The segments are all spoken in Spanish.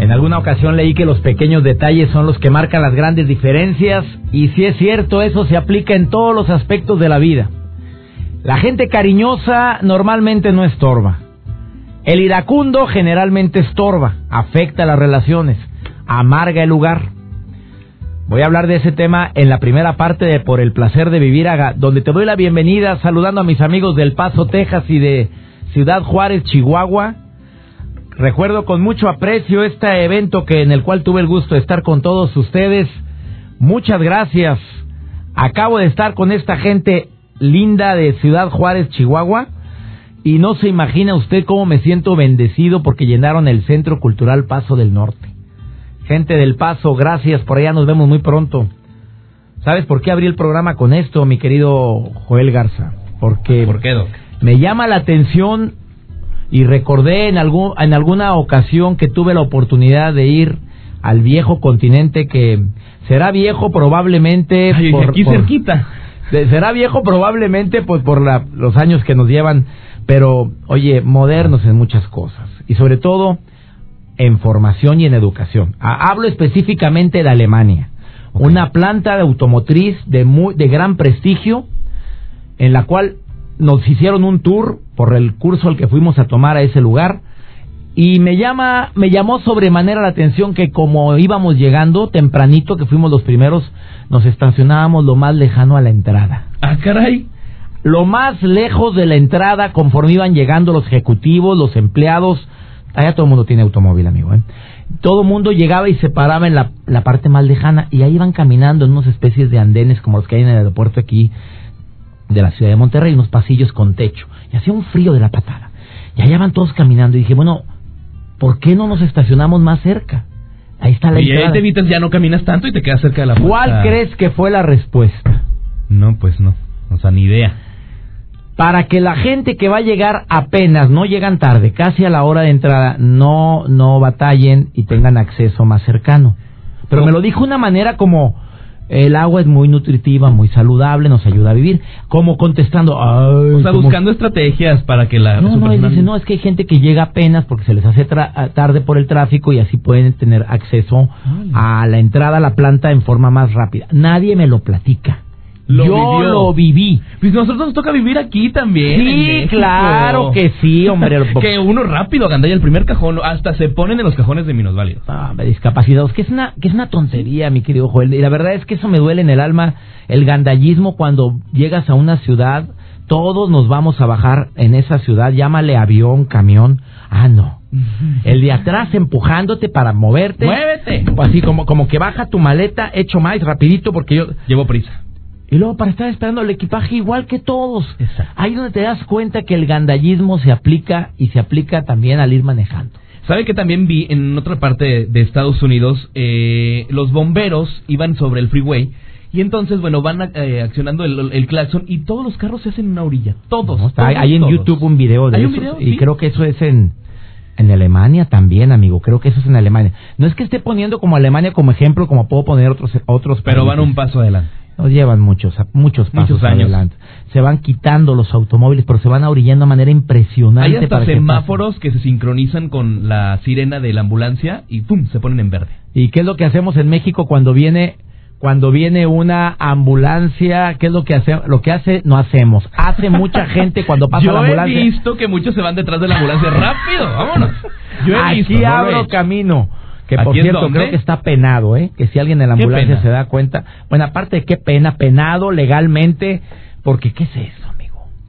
En alguna ocasión leí que los pequeños detalles son los que marcan las grandes diferencias y si es cierto eso se aplica en todos los aspectos de la vida. La gente cariñosa normalmente no estorba. El iracundo generalmente estorba, afecta las relaciones, amarga el lugar. Voy a hablar de ese tema en la primera parte de Por el placer de vivir, donde te doy la bienvenida saludando a mis amigos del Paso, Texas y de Ciudad Juárez, Chihuahua. Recuerdo con mucho aprecio este evento que en el cual tuve el gusto de estar con todos ustedes. Muchas gracias. Acabo de estar con esta gente linda de Ciudad Juárez, Chihuahua. Y no se imagina usted cómo me siento bendecido porque llenaron el Centro Cultural Paso del Norte. Gente del Paso, gracias, por allá nos vemos muy pronto. ¿Sabes por qué abrí el programa con esto, mi querido Joel Garza? Porque ¿Por qué, Doc? me llama la atención y recordé en, algún, en alguna ocasión que tuve la oportunidad de ir al viejo continente que será viejo probablemente Ay, por, aquí por- cerquita. será viejo probablemente pues por la- los años que nos llevan, pero oye, modernos en muchas cosas y sobre todo en formación y en educación. Ha- Hablo específicamente de Alemania, una planta de automotriz de muy, de gran prestigio en la cual nos hicieron un tour por el curso al que fuimos a tomar a ese lugar y me llama me llamó sobremanera la atención que como íbamos llegando tempranito que fuimos los primeros nos estacionábamos lo más lejano a la entrada Ah, caray. lo más lejos de la entrada conforme iban llegando los ejecutivos los empleados allá todo el mundo tiene automóvil amigo ¿eh? todo el mundo llegaba y se paraba en la, la parte más lejana y ahí iban caminando en unas especies de andenes como los que hay en el aeropuerto aquí de la ciudad de Monterrey, unos pasillos con techo. Y hacía un frío de la patada. Y allá van todos caminando. Y dije, bueno, ¿por qué no nos estacionamos más cerca? Ahí está la Y ahí te evitas, ya no caminas tanto y te quedas cerca de la puerta. ¿Cuál crees que fue la respuesta? No, pues no. O sea, ni idea. Para que la gente que va a llegar apenas, no llegan tarde, casi a la hora de entrada, no, no batallen y tengan acceso más cercano. Pero me lo dijo una manera como, el agua es muy nutritiva, muy saludable, nos ayuda a vivir. Como contestando, ay, O sea, buscando estrategias para que la... No, no, dice, no, es que hay gente que llega apenas porque se les hace tra- a- tarde por el tráfico y así pueden tener acceso a la entrada a la planta en forma más rápida. Nadie me lo platica. Lo Yo vivió. lo viví. Pues nosotros nos toca vivir aquí también. Sí, claro que sí, hombre. que uno rápido agandalla el primer cajón, hasta se ponen en los cajones de minusválidos. Ah, hombre, discapacitados, que es una que es una tontería, mi querido Joel. Y la verdad es que eso me duele en el alma, el gandallismo cuando llegas a una ciudad, todos nos vamos a bajar en esa ciudad, llámale avión, camión. Ah, no. El de atrás empujándote para moverte. ¡Muévete! Así como, como que baja tu maleta, hecho más rapidito porque yo... Llevo prisa. Y luego para estar esperando el equipaje igual que todos. Exacto. Ahí donde te das cuenta que el gandallismo se aplica y se aplica también al ir manejando. ¿Sabe que también vi en otra parte de Estados Unidos eh, los bomberos iban sobre el freeway y entonces, bueno, van eh, accionando el, el claxon y todos los carros se hacen en una orilla. Todos. No, está- todos, hay en todos. YouTube un video de ¿Hay eso. un video? Y Sí. creo que eso es en, en Alemania también, amigo. Creo que eso es en Alemania. No es que esté poniendo como Alemania como ejemplo, como puedo poner otros otros Pero van un paso adelante. Nos llevan muchos, muchos pasos Muchos años. adelante. Se van quitando los automóviles, pero se van orillando de manera impresionante. Hay hasta para que semáforos que se sincronizan con la sirena de la ambulancia y ¡pum! se ponen en verde. ¿Y qué es lo que hacemos en México cuando viene cuando viene una ambulancia? ¿Qué es lo que hace? Lo que hace no hacemos. Hace mucha gente cuando pasa Yo la he ambulancia. visto que muchos se van detrás de la ambulancia rápido. Vámonos. Yo he Aquí visto. no he abro camino. Que por ¿Aquí en cierto, creo que está penado, ¿eh? Que si alguien en la ¿Qué ambulancia se da cuenta. Bueno, aparte de qué pena, penado legalmente, porque ¿qué es eso?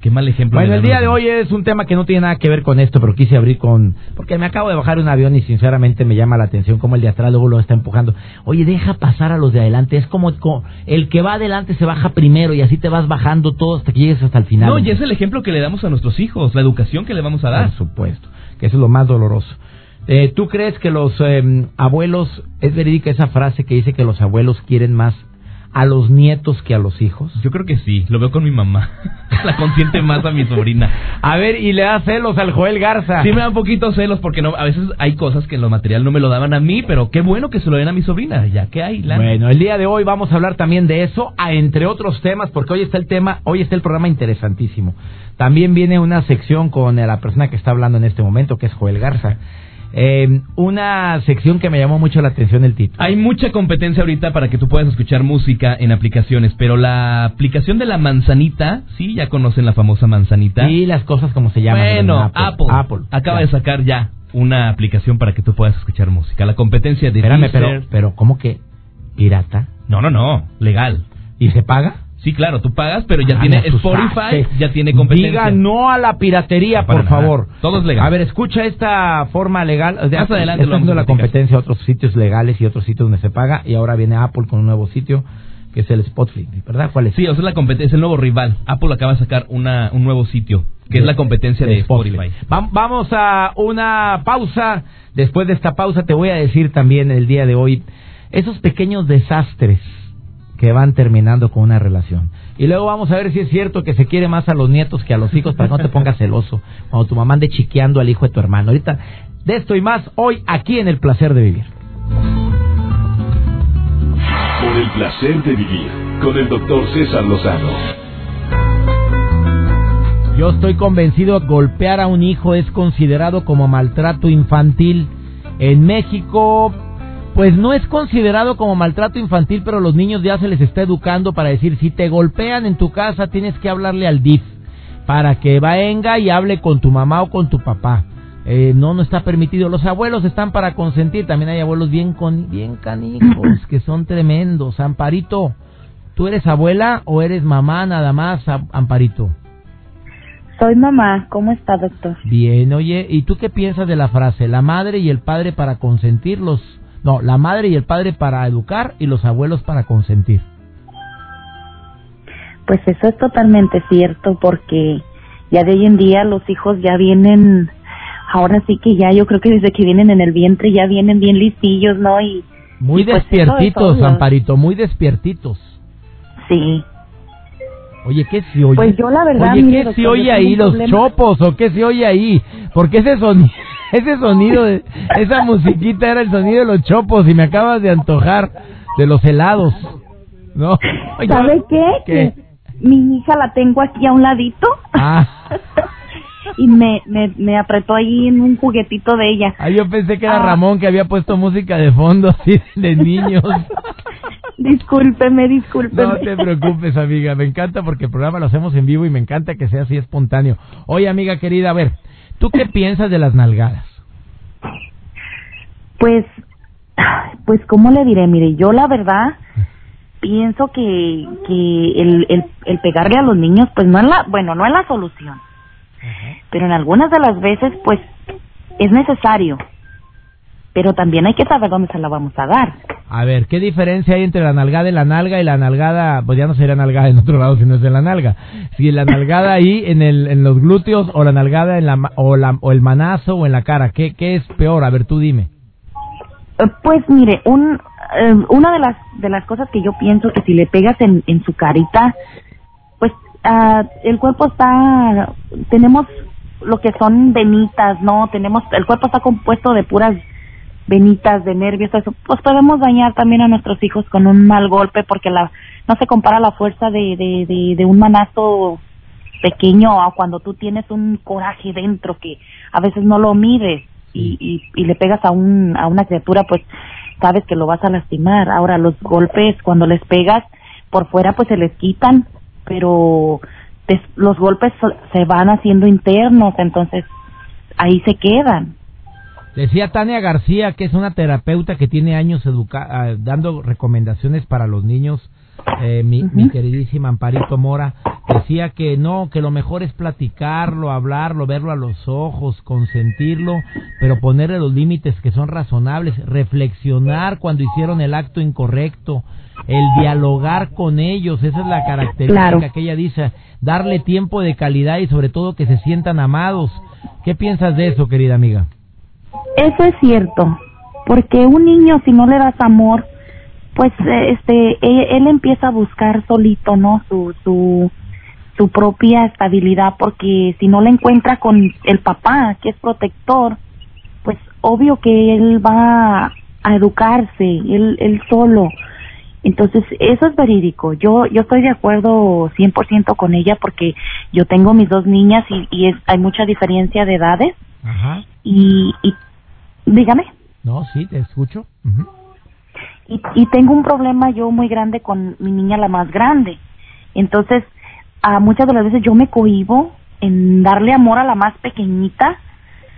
Qué mal ejemplo. Bueno, el día de hoy es un tema que no tiene nada que ver con esto, pero quise abrir con... Porque me acabo de bajar un avión y sinceramente me llama la atención cómo el de atrás luego lo está empujando. Oye, deja pasar a los de adelante. Es como, co- el que va adelante se baja primero y así te vas bajando todo hasta que llegues hasta el final. No, y es el ejemplo que le damos a nuestros hijos, la educación que le vamos a dar. Por supuesto, que eso es lo más doloroso. Eh, ¿Tú crees que los em, abuelos, es verídica esa frase que dice que los abuelos quieren más a los nietos que a los hijos? Yo creo que sí, lo veo con mi mamá. la consiente más a mi sobrina. A ver, y le da celos al Joel Garza. Sí me da un poquito celos porque no, a veces hay cosas que en lo material no me lo daban a mí, pero qué bueno que se lo den a mi sobrina, ya que hay. Bueno, el día de hoy vamos a hablar también de eso, entre otros temas, porque hoy está el tema, hoy está el programa interesantísimo. También viene una sección con la persona que está hablando en este momento, que es Joel Garza. Eh, una sección que me llamó mucho la atención el título. Hay mucha competencia ahorita para que tú puedas escuchar música en aplicaciones, pero la aplicación de la manzanita, sí, ya conocen la famosa manzanita. Y las cosas como se llaman. Bueno, Apple, Apple, acaba de sacar ya una aplicación para que tú puedas escuchar música. La competencia de Espérame, pero, pero ¿cómo que pirata? No, no, no, legal. ¿Y se paga? Sí, claro, tú pagas, pero ya ah, tiene Spotify, ya tiene competencia. Diga no a la piratería, por favor. Todo es legal. A ver, escucha esta forma legal. Más adelante lo la competencia a otros sitios legales y otros sitios donde se paga. Y ahora viene Apple con un nuevo sitio que es el Spotify, ¿verdad? ¿Cuál es? Sí, o sea, la competencia, es el nuevo rival. Apple acaba de sacar una, un nuevo sitio, que es la competencia de, Spotify. vamos a una pausa. Después de esta pausa te voy a decir también el día de hoy esos pequeños desastres que van terminando con una relación. Y luego vamos a ver si es cierto que se quiere más a los nietos que a los hijos para que no te pongas celoso cuando tu mamá ande chiqueando al hijo de tu hermano. Ahorita, de esto y más, hoy aquí en El Placer de Vivir. Por el placer de vivir, con el doctor César Lozano. Yo estoy convencido que golpear a un hijo es considerado como maltrato infantil. En México pues no es considerado como maltrato infantil, pero los niños ya se les está educando para decir, si te golpean en tu casa, tienes que hablarle al DIF para que venga y hable con tu mamá o con tu papá. Eh, no, no está permitido. Los abuelos están para consentir. También hay abuelos bien, con, bien canijos, que son tremendos. Amparito, ¿tú eres abuela o eres mamá nada más, Amparito? Soy mamá. ¿Cómo está, doctor? Bien, oye, ¿y tú qué piensas de la frase? La madre y el padre para consentirlos no, la madre y el padre para educar y los abuelos para consentir. Pues eso es totalmente cierto porque ya de hoy en día los hijos ya vienen, ahora sí que ya yo creo que desde que vienen en el vientre ya vienen bien listillos, ¿no? Y muy pues despiertitos, Amparito, muy despiertitos. Sí. Oye, ¿qué se oye? Pues yo la verdad. Oye, ¿qué se oye ahí? ¿Los chopos o qué se oye ahí? Porque ese sonido, ese sonido, de, esa musiquita era el sonido de los chopos y me acabas de antojar de los helados. ¿No? ¿Sabe qué? Que mi hija la tengo aquí a un ladito. Ah. y me, me, me, apretó ahí en un juguetito de ella. Ah, yo pensé que era ah. Ramón que había puesto música de fondo así de niños. discúlpeme, discúlpeme. No te preocupes, amiga. Me encanta porque el programa lo hacemos en vivo y me encanta que sea así espontáneo. Oye, amiga querida, a ver, ¿tú qué piensas de las nalgadas? Pues, pues, ¿cómo le diré? Mire, yo la verdad pienso que, que el, el, el pegarle a los niños, pues no es la, bueno, no es la solución. Pero en algunas de las veces, pues, es necesario pero también hay que saber dónde se la vamos a dar. A ver, ¿qué diferencia hay entre la nalgada y la nalga y la nalgada, pues ya no sería nalgada en otro lado si no es de la nalga? Si la nalgada ahí en, el, en los glúteos o la nalgada en la, o, la, o el manazo o en la cara, ¿qué, ¿qué es peor? A ver, tú dime. Eh, pues mire, un, eh, una de las, de las cosas que yo pienso que si le pegas en, en su carita, pues uh, el cuerpo está, tenemos lo que son venitas, ¿no? Tenemos, el cuerpo está compuesto de puras venitas de nervios, eso, pues podemos dañar también a nuestros hijos con un mal golpe porque la no se compara la fuerza de, de, de, un manazo pequeño a cuando tú tienes un coraje dentro que a veces no lo mides y, y, y le pegas a, un, a una criatura, pues sabes que lo vas a lastimar. Ahora los golpes, cuando les pegas por fuera, pues se les quitan, pero los golpes se van haciendo internos, entonces ahí se quedan. Decía Tania García, que es una terapeuta que tiene años ah, dando recomendaciones para los niños, eh, mi, mi, queridísima Amparito Mora, decía que no, que lo mejor es platicarlo, hablarlo, verlo a los ojos, consentirlo, pero ponerle los límites que son razonables, reflexionar cuando hicieron el acto incorrecto, el dialogar con ellos, esa es la característica que ella dice, darle tiempo de calidad y sobre todo que se sientan amados. ¿Qué piensas de eso, querida amiga? Eso es cierto, porque un niño si no le das amor, pues este él, él empieza a buscar solito, ¿no? Su su su propia estabilidad, porque si no la encuentra con el papá, que es protector, pues obvio que él va a educarse, él él solo. Entonces, eso es verídico. Yo yo estoy de acuerdo 100% con ella porque yo tengo mis dos niñas y, y es, hay mucha diferencia de edades Ajá. y, y dígame. No, sí, te escucho. Ujú. y, y tengo un problema yo muy grande con mi niña la más grande. Entonces, a muchas de las veces yo me cohibo en darle amor a la más pequeñita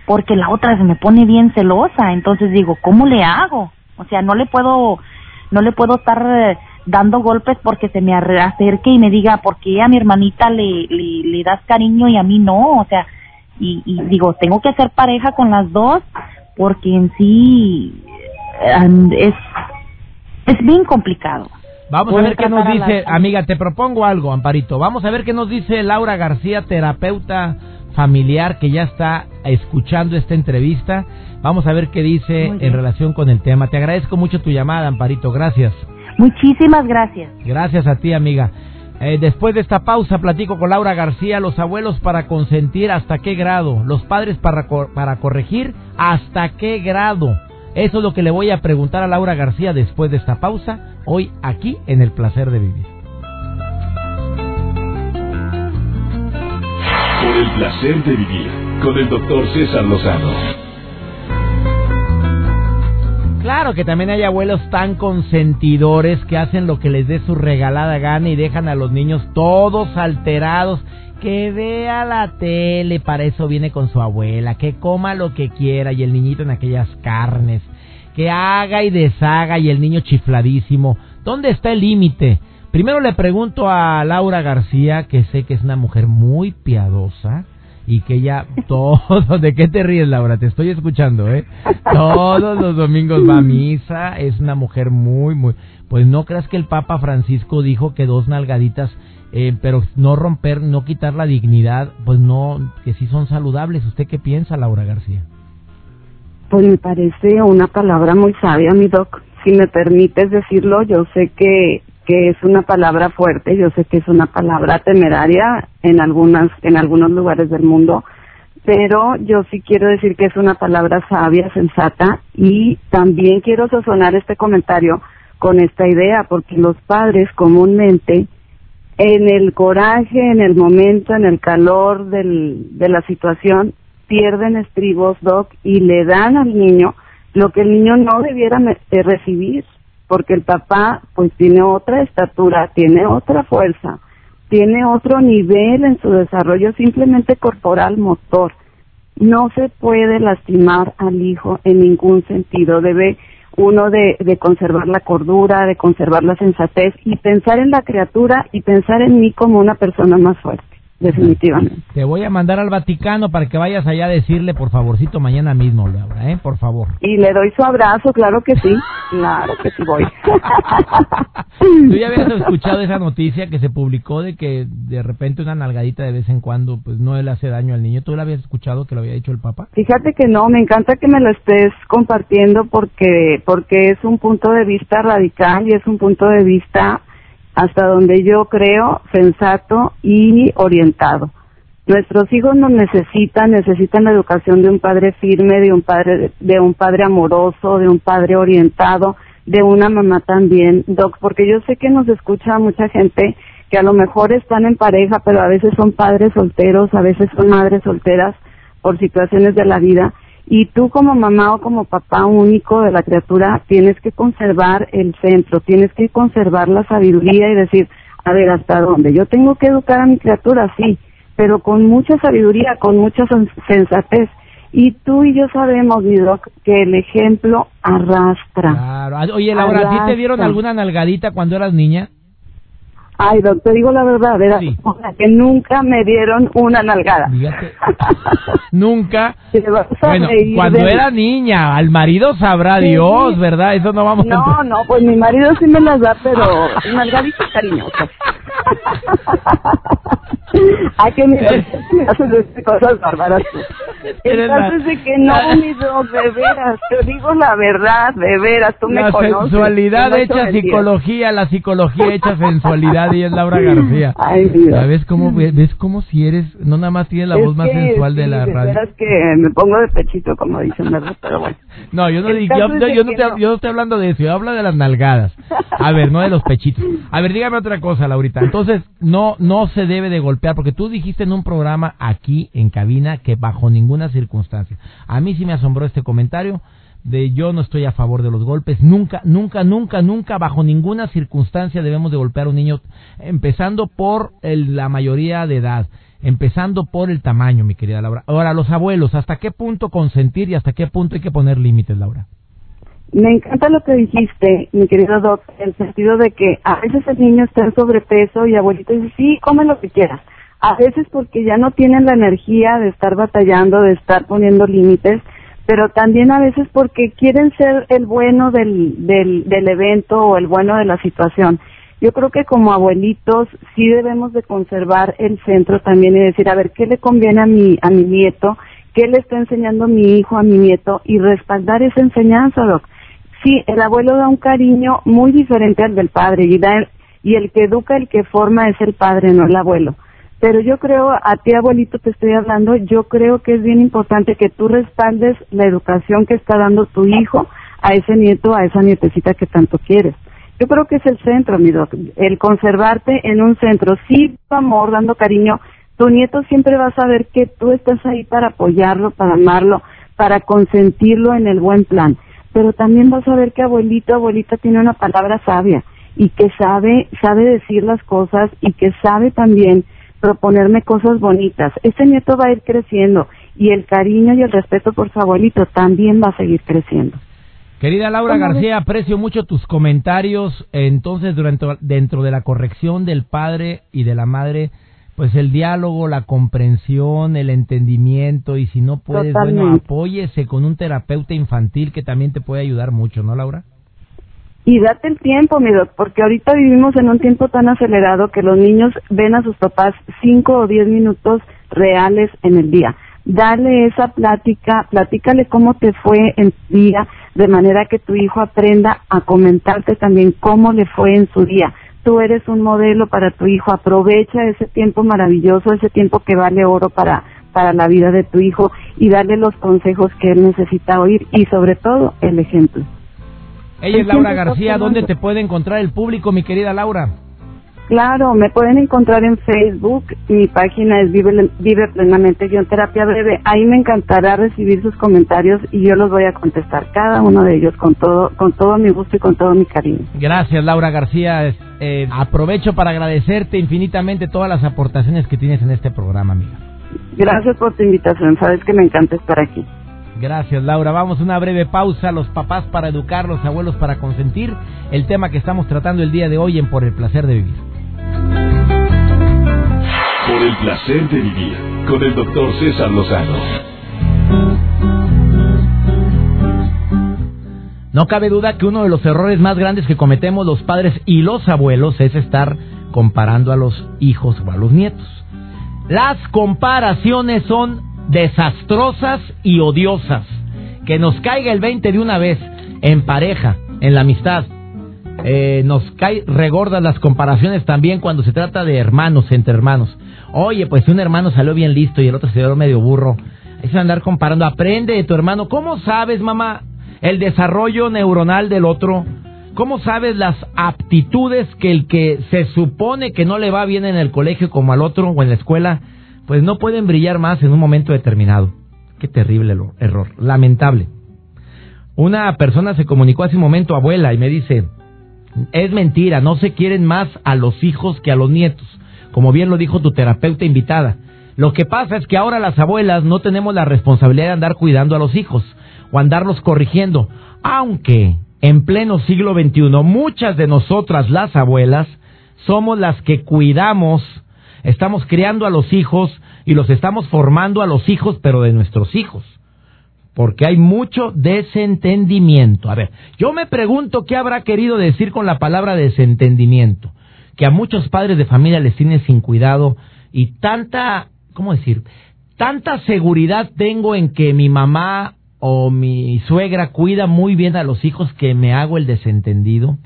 porque la otra se me pone bien celosa. Entonces digo, ¿cómo le hago? O sea, no le puedo no le puedo estar eh, dando golpes porque se me acerque y me diga, ¿por qué a mi hermanita le, le, le das cariño y a mí no? O sea, y, y digo, tengo que hacer pareja con las dos porque en sí es es bien complicado. Vamos a ver qué nos dice, la- amiga, te propongo algo, Amparito. Vamos a ver qué nos dice Laura García, terapeuta familiar que ya está escuchando esta entrevista. Vamos a ver qué dice en relación con el tema. Te agradezco mucho tu llamada, Amparito. Gracias. Muchísimas gracias. Gracias a ti, amiga. Eh, después de esta pausa, platico con Laura García, los abuelos para consentir hasta qué grado, los padres para, para corregir hasta qué grado. Eso es lo que le voy a preguntar a Laura García después de esta pausa, hoy aquí en El Placer de Vivir. Por el placer de vivir con el doctor César Lozano. Claro que también hay abuelos tan consentidores que hacen lo que les dé su regalada gana y dejan a los niños todos alterados. Que vea la tele, para eso viene con su abuela, que coma lo que quiera y el niñito en aquellas carnes, que haga y deshaga y el niño chifladísimo. ¿Dónde está el límite? Primero le pregunto a Laura García, que sé que es una mujer muy piadosa y que ella todo, ¿de qué te ríes Laura? Te estoy escuchando, ¿eh? Todos los domingos va a misa, es una mujer muy, muy... Pues no creas que el Papa Francisco dijo que dos nalgaditas, eh, pero no romper, no quitar la dignidad, pues no, que sí son saludables. ¿Usted qué piensa, Laura García? Pues me parece una palabra muy sabia, mi doc. Si me permites decirlo, yo sé que, que es una palabra fuerte, yo sé que es una palabra temeraria en algunas, en algunos lugares del mundo, pero yo sí quiero decir que es una palabra sabia, sensata, y también quiero sazonar este comentario con esta idea, porque los padres comúnmente en el coraje, en el momento, en el calor del, de la situación, pierden estribos, Doc, y le dan al niño lo que el niño no debiera de recibir, porque el papá pues tiene otra estatura, tiene otra fuerza, tiene otro nivel en su desarrollo simplemente corporal, motor. No se puede lastimar al hijo en ningún sentido, debe uno de, de conservar la cordura, de conservar la sensatez y pensar en la criatura y pensar en mí como una persona más fuerte, definitivamente. Te voy a mandar al Vaticano para que vayas allá a decirle, por favorcito, mañana mismo, Laura, ¿eh? Por favor. Y le doy su abrazo, claro que sí, claro que sí voy. ¿Tú ya habías escuchado esa noticia que se publicó de que de repente una nalgadita de vez en cuando pues no le hace daño al niño? ¿Tú la habías escuchado que lo había dicho el Papa? Fíjate que no, me encanta que me lo estés compartiendo porque porque es un punto de vista radical y es un punto de vista hasta donde yo creo sensato y orientado. Nuestros hijos nos necesitan, necesitan la educación de un padre firme, de un padre de un padre amoroso, de un padre orientado, de una mamá también, doc, porque yo sé que nos escucha mucha gente que a lo mejor están en pareja, pero a veces son padres solteros, a veces son madres solteras por situaciones de la vida y tú como mamá o como papá único de la criatura tienes que conservar el centro, tienes que conservar la sabiduría y decir, a ver, ¿hasta dónde? Yo tengo que educar a mi criatura, sí, pero con mucha sabiduría, con mucha sen- sensatez. Y tú y yo sabemos, mi doc, que el ejemplo arrastra. Claro. Ah, Oye, Laura, ¿sí te dieron alguna nalgadita cuando eras niña? Ay, doc, te digo la verdad, ¿verdad? Sí. O sea, que nunca me dieron una nalgada. Fíjate. Nunca. Bueno, cuando de era niña, al marido sabrá Sí. Dios, ¿verdad? Eso no vamos a No, no, pues mi marido sí me las da, pero nalgaditas cariñosas. ¿A que me, me haces cosas bárbaras? Entonces de que no, mi Doc, de veras, te digo la verdad, de veras, tú la me conoces. sensualidad no hecha psicología, la psicología hecha sensualidad y es Laura García. Ay, Dios. ¿Ves cómo, ves cómo si eres, no nada más tienes la Es voz más que, sensual de sí, la de radio? veras que me pongo de pechito, como dicen, ¿verdad? Pero bueno. No, yo no, El di- caso yo, es yo- de yo no te, yo no estoy hablando de eso, yo hablo de las nalgadas. A ver, no de los pechitos. A ver, dígame otra cosa, Laurita. Entonces, no no se debe de golpear, porque tú dijiste en un programa aquí en cabina que bajo ninguna circunstancia. A mí sí me asombró este comentario de yo no estoy a favor de los golpes. Nunca, nunca, nunca, nunca, bajo ninguna circunstancia debemos de golpear a un niño, empezando por el- la mayoría de edad. Empezando por el tamaño, mi querida Laura. Ahora, los abuelos, ¿hasta qué punto consentir y hasta qué punto hay que poner límites, Laura? Me encanta lo que dijiste, mi querido Doc, en el sentido de que a veces el niño está en sobrepeso y abuelito dice, sí, come lo que quieras. A veces porque ya no tienen la energía de estar batallando, de estar poniendo límites, pero también a veces porque quieren ser el bueno del, del, del evento o el bueno de la situación. Yo creo que como abuelitos sí debemos de conservar el centro también y decir, a ver, ¿qué le conviene a mi, a mi nieto? ¿Qué le está enseñando mi hijo a mi nieto? Y respaldar esa enseñanza, Doc. Sí, el abuelo da un cariño muy diferente al del padre y, da, y el que educa, el que forma es el padre, no el abuelo. Pero yo creo, a ti abuelito te estoy hablando, yo creo que es bien importante que tú respaldes la educación que está dando tu hijo a ese nieto, a esa nietecita que tanto quieres. Yo creo que es el centro, mi doc, el conservarte en un centro, sí, amor, dando cariño. Tu nieto siempre va a saber que tú estás ahí para apoyarlo, para amarlo, para consentirlo en el buen plan. Pero también va a saber que abuelito, abuelita tiene una palabra sabia y que sabe, sabe decir las cosas y que sabe también proponerme cosas bonitas. Ese nieto va a ir creciendo y el cariño y el respeto por su abuelito también va a seguir creciendo. Querida Laura ¿Cómo García, aprecio mucho tus comentarios. Entonces, durante, dentro de la corrección del padre y de la madre, pues el diálogo, la comprensión, el entendimiento y si no puedes, bueno, apóyese con un terapeuta infantil que también te puede ayudar mucho, ¿no, Laura? Y date el tiempo, mi doc, porque ahorita vivimos en un tiempo tan acelerado que los niños ven a sus papás cinco o diez minutos reales en el día. Dale esa plática, platícale cómo te fue en tu día, de manera que tu hijo aprenda a comentarte también cómo le fue en su día. Tú eres un modelo para tu hijo, aprovecha ese tiempo maravilloso, ese tiempo que vale oro para, para la vida de tu hijo y dale los consejos que él necesita oír y sobre todo el ejemplo. Ella es Laura García. ¿Dónde te puede encontrar el público, mi querida Laura? Claro, me pueden encontrar en Facebook, mi página es Vive, Vive Plenamente Guión Terapia Breve. Ahí me encantará recibir sus comentarios y yo los voy a contestar, cada uno de ellos, con todo, con todo mi gusto y con todo mi cariño. Gracias, Laura García. Eh, aprovecho para agradecerte infinitamente todas las aportaciones que tienes en este programa, amiga. Gracias por tu invitación, sabes que me encanta estar aquí. Gracias, Laura. Vamos a una breve pausa. Los papás para educar, los abuelos para consentir. El tema que estamos tratando el día de hoy en Por el placer de vivir. Por el placer de vivir con el doctor César Lozano. No cabe duda que uno de los errores más grandes que cometemos los padres y los abuelos es estar comparando a los hijos o a los nietos. Las comparaciones son desastrosas y odiosas. Que nos caiga el 20 de una vez en pareja, en la amistad. Eh, nos cae regordas las comparaciones también cuando se trata de hermanos, entre hermanos. Oye, pues un hermano salió bien listo y el otro se dio medio burro. Es andar comparando. Aprende de tu hermano. ¿Cómo sabes, mamá, el desarrollo neuronal del otro? ¿Cómo sabes las aptitudes que el que se supone que no le va bien en el colegio como al otro o en la escuela, pues no pueden brillar más en un momento determinado? Qué terrible error, lamentable. Una persona se comunicó hace un momento, abuela, y me dice, es mentira, no se quieren más a los hijos que a los nietos, como bien lo dijo tu terapeuta invitada. Lo que pasa es que ahora las abuelas no tenemos la responsabilidad de andar cuidando a los hijos o andarlos corrigiendo, aunque en pleno siglo XXI muchas de nosotras las abuelas somos las que cuidamos, estamos criando a los hijos y los estamos formando a los hijos, pero de nuestros hijos porque hay mucho desentendimiento. A ver, yo me pregunto qué habrá querido decir con la palabra desentendimiento, que a muchos padres de familia les tiene sin cuidado y tanta, ¿cómo decir? Tanta seguridad tengo en que mi mamá o mi suegra cuida muy bien a los hijos que me hago el desentendido,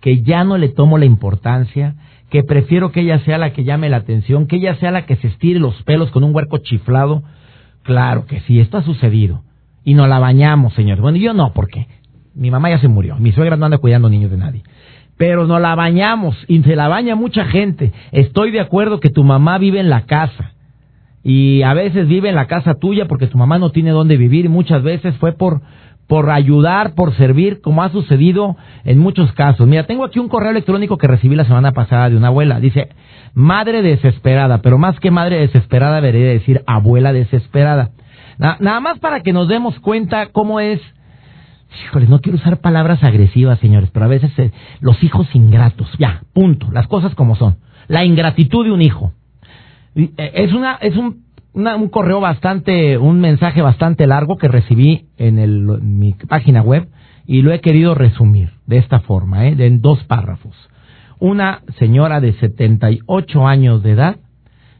que ya no le tomo la importancia, que prefiero que ella sea la que llame la atención, que ella sea la que se estire los pelos con un huerco chiflado. Claro que sí, esto ha sucedido. Y nos la bañamos, señor. Bueno, yo no, porque mi mamá ya se murió, mi suegra no anda cuidando niños de nadie. Pero nos la bañamos y se la baña mucha gente. Estoy de acuerdo que tu mamá vive en la casa y a veces vive en la casa tuya porque tu mamá no tiene dónde vivir muchas veces fue por por ayudar, por servir, como ha sucedido en muchos casos. Mira, tengo aquí un correo electrónico que recibí la semana pasada de una abuela. Dice, madre desesperada, pero más que madre desesperada debería decir abuela desesperada. nada más para que nos demos cuenta cómo es... Híjoles, no quiero usar palabras agresivas, señores, pero a veces eh, los hijos ingratos. Ya, punto. Las cosas como son. La ingratitud de un hijo. Eh, es una, es un, un correo bastante, un mensaje bastante largo que recibí en, mi página web y lo he querido resumir de esta forma, ¿eh? en dos párrafos. Una señora de 78 años de edad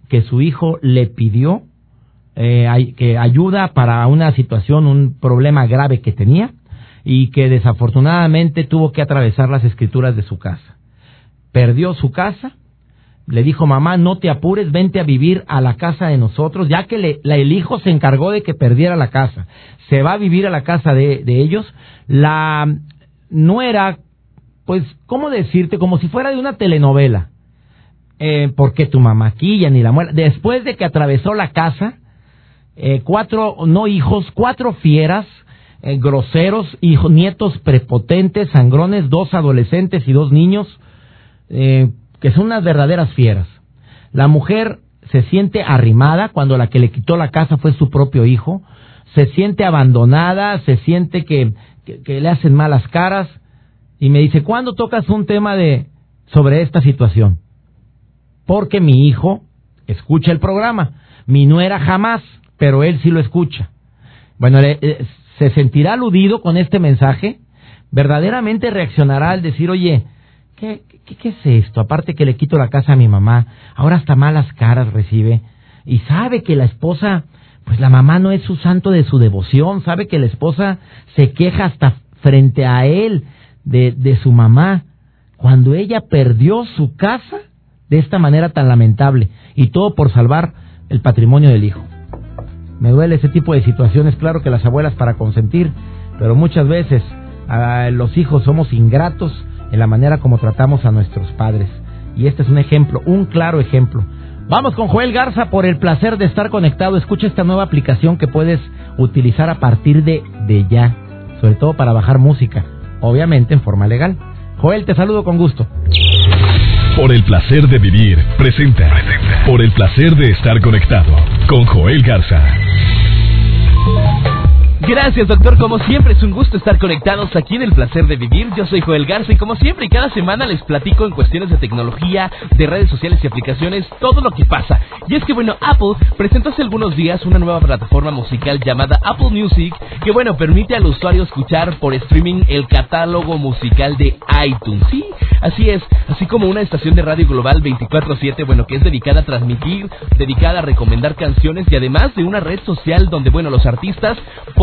que su hijo le pidió eh, que ayuda para una situación, un problema grave que tenía y que desafortunadamente tuvo que atravesar las escrituras de su casa. Perdió su casa, le dijo, mamá, no te apures, vente a vivir a la casa de nosotros, ya que la, el hijo se encargó de que perdiera la casa. Se va a vivir a la casa de, de ellos. La nuera, pues, ¿cómo decirte? Como si fuera de una telenovela. Eh, porque tu mamá ya ni la muela. Después de que atravesó la casa, eh, cuatro, no hijos, cuatro fieras, eh, groseros, hijos, nietos prepotentes, sangrones, dos adolescentes y dos niños, eh, que son unas verdaderas fieras. La mujer se siente arrimada cuando la que le quitó la casa fue su propio hijo, se siente abandonada, se siente que, que, le hacen malas caras y me dice, ¿cuándo tocas un tema de sobre esta situación? Porque mi hijo escucha el programa, mi nuera jamás, pero él sí lo escucha. Bueno, ¿se sentirá aludido con este mensaje? ¿Verdaderamente reaccionará al decir, oye, ¿qué, ¿qué, es esto? Aparte que le quito la casa a mi mamá, ahora hasta malas caras recibe. Y sabe que la esposa, pues la mamá no es su santo de su devoción, sabe que la esposa se queja hasta frente a él de, de su mamá, cuando ella perdió su casa de esta manera tan lamentable, y todo por salvar el patrimonio del hijo. Me duele ese tipo de situaciones, claro que las abuelas para consentir, pero muchas veces a los hijos somos ingratos en la manera como tratamos a nuestros padres. Y este es un ejemplo, un claro ejemplo. Vamos con Joel Garza por el placer de estar conectado. Escucha esta nueva aplicación que puedes utilizar a partir de, de ya, sobre todo para bajar música, obviamente en forma legal. Joel, te saludo con gusto. Por el placer de vivir, presenta. presenta. Por el placer de estar conectado con Joel Garza. Gracias, doctor. Como siempre, es un gusto estar conectados aquí en el placer de vivir. Yo soy Joel Garza y como siempre, cada semana les platico en cuestiones de tecnología, de redes sociales y aplicaciones, todo lo que pasa. Y es que, bueno, Apple presentó hace algunos días una nueva plataforma musical llamada Apple Music, que, bueno, permite al usuario escuchar por streaming el catálogo musical de iTunes. Sí, así es, así como una estación de radio global 24/7, bueno, que es dedicada a transmitir, dedicada a recomendar canciones y además de una red social donde, bueno, los artistas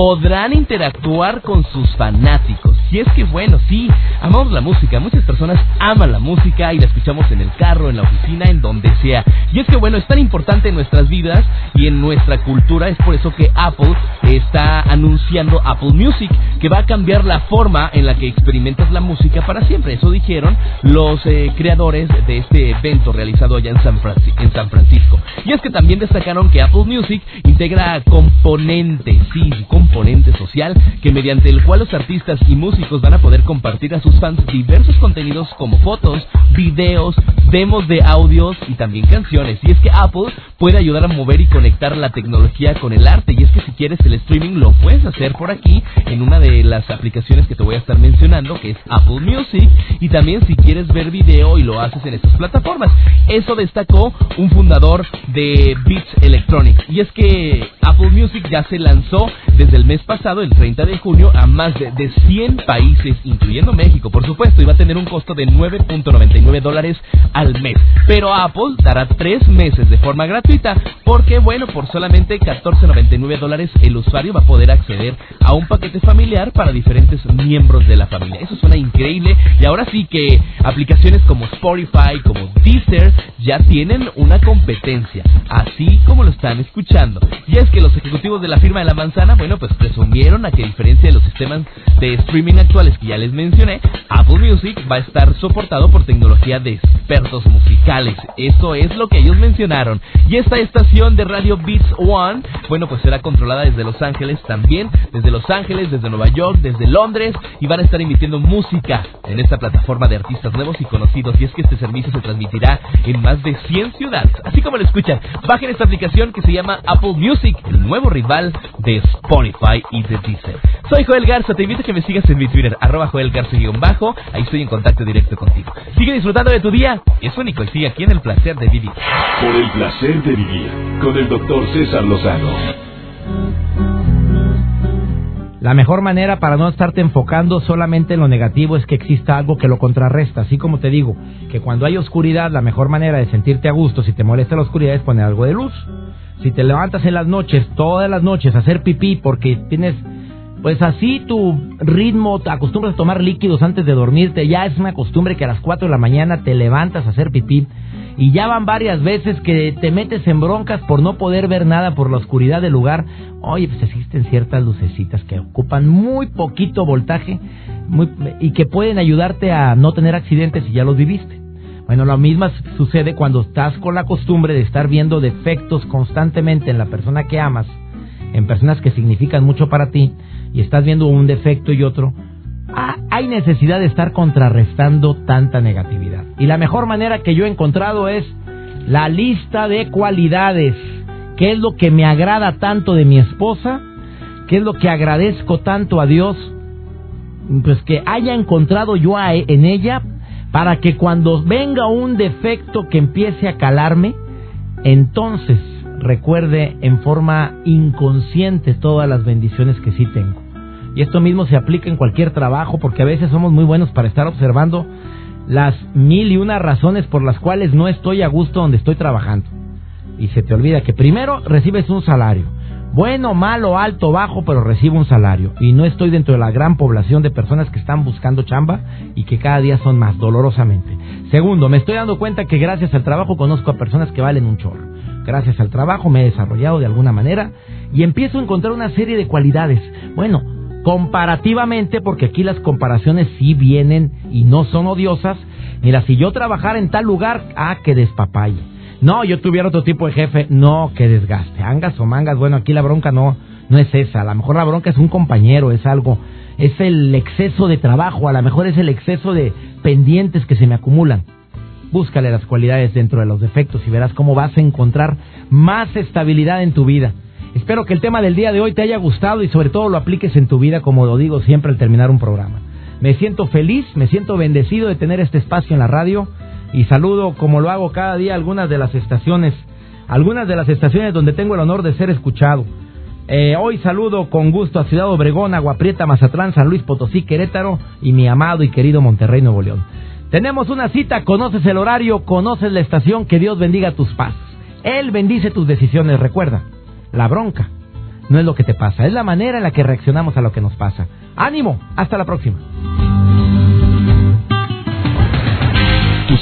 podrán interactuar con sus fanáticos. Y es que bueno, sí, amamos la música, muchas personas aman la música y la escuchamos en el carro, en la oficina, en donde sea. Y es que bueno, es tan importante en nuestras vidas y en nuestra cultura, es por eso que Apple está anunciando Apple Music, que va a cambiar la forma en la que experimentas la música para siempre. Eso dijeron los eh, creadores de este evento realizado allá en San, en San Francisco. Y es que también destacaron que Apple Music integra componentes, sí, componentes social que mediante el cual los artistas y músicos van a poder compartir a sus fans diversos contenidos como fotos, videos, demos de audios y también canciones. Y es que Apple puede ayudar a mover y conectar la tecnología con el arte. Y es que si quieres el streaming lo puedes hacer por aquí en una de las aplicaciones que te voy a estar mencionando, que es Apple Music. Y también si quieres ver video y lo haces en estas plataformas. Eso destacó un fundador de Beats Electronics. Y es que Apple Music ya se lanzó desde el mes pasado, el 30 de junio, a más de, de 100 países, incluyendo México, por supuesto, y va a tener un costo de 9.99 dólares al mes. Pero Apple dará tres meses de forma gratuita, porque bueno, por solamente 14.99 dólares el usuario va a poder acceder a un paquete familiar para diferentes miembros de la familia. Eso suena increíble y ahora sí que aplicaciones como Spotify, como Deezer, ya tienen una competencia, así como lo están escuchando. Y es que los ejecutivos de la firma de la manzana, bueno, pues presumieron a que a diferencia de los sistemas de streaming actuales que ya les mencioné, Apple Music va a estar soportado por tecnología de expertos musicales. Eso es lo que ellos mencionaron. Y esta estación de radio Beats One, bueno, pues será controlada desde Los Ángeles también, desde Los Ángeles, desde Nueva York, desde Londres, y van a estar emitiendo música en esta plataforma de artistas nuevos y conocidos. Y es que este servicio se transmitirá en más de 100 ciudades. Así como lo escuchan, bajen esta aplicación que se llama Apple Music, el nuevo rival de Spotify y de Deezer. Soy Joel Garza, te invito a que me sigas en mi Twitter, arroba Joel Garza-bajo, ahí estoy en contacto directo contigo. Sigue disfrutando de tu día, es único y sigue aquí en el placer de vivir. Por el placer de vivir, con el doctor César Lozano. La mejor manera para no estarte enfocando solamente en lo negativo es que exista algo que lo contrarresta. Así como te digo, que cuando hay oscuridad, la mejor manera de sentirte a gusto, si te molesta la oscuridad, es poner algo de luz. Si te levantas en las noches, todas las noches, a hacer pipí porque tienes, pues así tu ritmo, te acostumbras a tomar líquidos antes de dormirte, ya es una costumbre que a las 4 de la mañana te levantas a hacer pipí y ya van varias veces que te metes en broncas por no poder ver nada por la oscuridad del lugar. Oye, pues existen ciertas lucecitas que ocupan muy poquito voltaje y que pueden ayudarte a no tener accidentes si ya los viviste. Bueno, lo mismo sucede cuando estás con la costumbre de estar viendo defectos constantemente en la persona que amas, en personas que significan mucho para ti, y estás viendo un defecto y otro, Ah, hay necesidad de estar contrarrestando tanta negatividad. Y la mejor manera que yo he encontrado es la lista de cualidades. ¿Qué es lo que me agrada tanto de mi esposa? ¿Qué es lo que agradezco tanto a Dios? Pues que haya encontrado yo en ella para que cuando venga un defecto que empiece a calarme, entonces recuerde en forma inconsciente todas las bendiciones que sí tengo. Y esto mismo se aplica en cualquier trabajo porque a veces somos muy buenos para estar observando las mil y una razones por las cuales no estoy a gusto donde estoy trabajando. Y se te olvida que primero recibes un salario. Bueno, malo, alto, bajo, pero recibo un salario. Y no estoy dentro de la gran población de personas que están buscando chamba y que cada día son más, dolorosamente. Segundo, me estoy dando cuenta que gracias al trabajo conozco a personas que valen un chorro. Gracias al trabajo me he desarrollado de alguna manera y empiezo a encontrar una serie de cualidades. Bueno, comparativamente, porque aquí las comparaciones sí vienen y no son odiosas. Mira, si yo trabajara en tal lugar, ah, que despapalle. No, yo tuviera otro tipo de jefe, no, que desgaste. Angas o mangas, bueno, aquí la bronca no, no es esa. A lo mejor la bronca es un compañero, es algo, es el exceso de trabajo, a lo mejor es el exceso de pendientes que se me acumulan. Búscale las cualidades dentro de los defectos y verás cómo vas a encontrar más estabilidad en tu vida. Espero que el tema del día de hoy te haya gustado y sobre todo lo apliques en tu vida como lo digo siempre al terminar un programa. Me siento feliz, me siento bendecido de tener este espacio en la radio y saludo como lo hago cada día algunas de las estaciones, algunas de las estaciones donde tengo el honor de ser escuchado. Eh, hoy saludo con gusto a Ciudad Obregón, Aguaprieta, Mazatlán, San Luis Potosí, Querétaro y mi amado y querido Monterrey, Nuevo León. Tenemos una cita, conoces el horario, conoces la estación, que Dios bendiga tus pasos. Él bendice tus decisiones, recuerda. La bronca no es lo que te pasa, es la manera en la que reaccionamos a lo que nos pasa. Ánimo, hasta la próxima.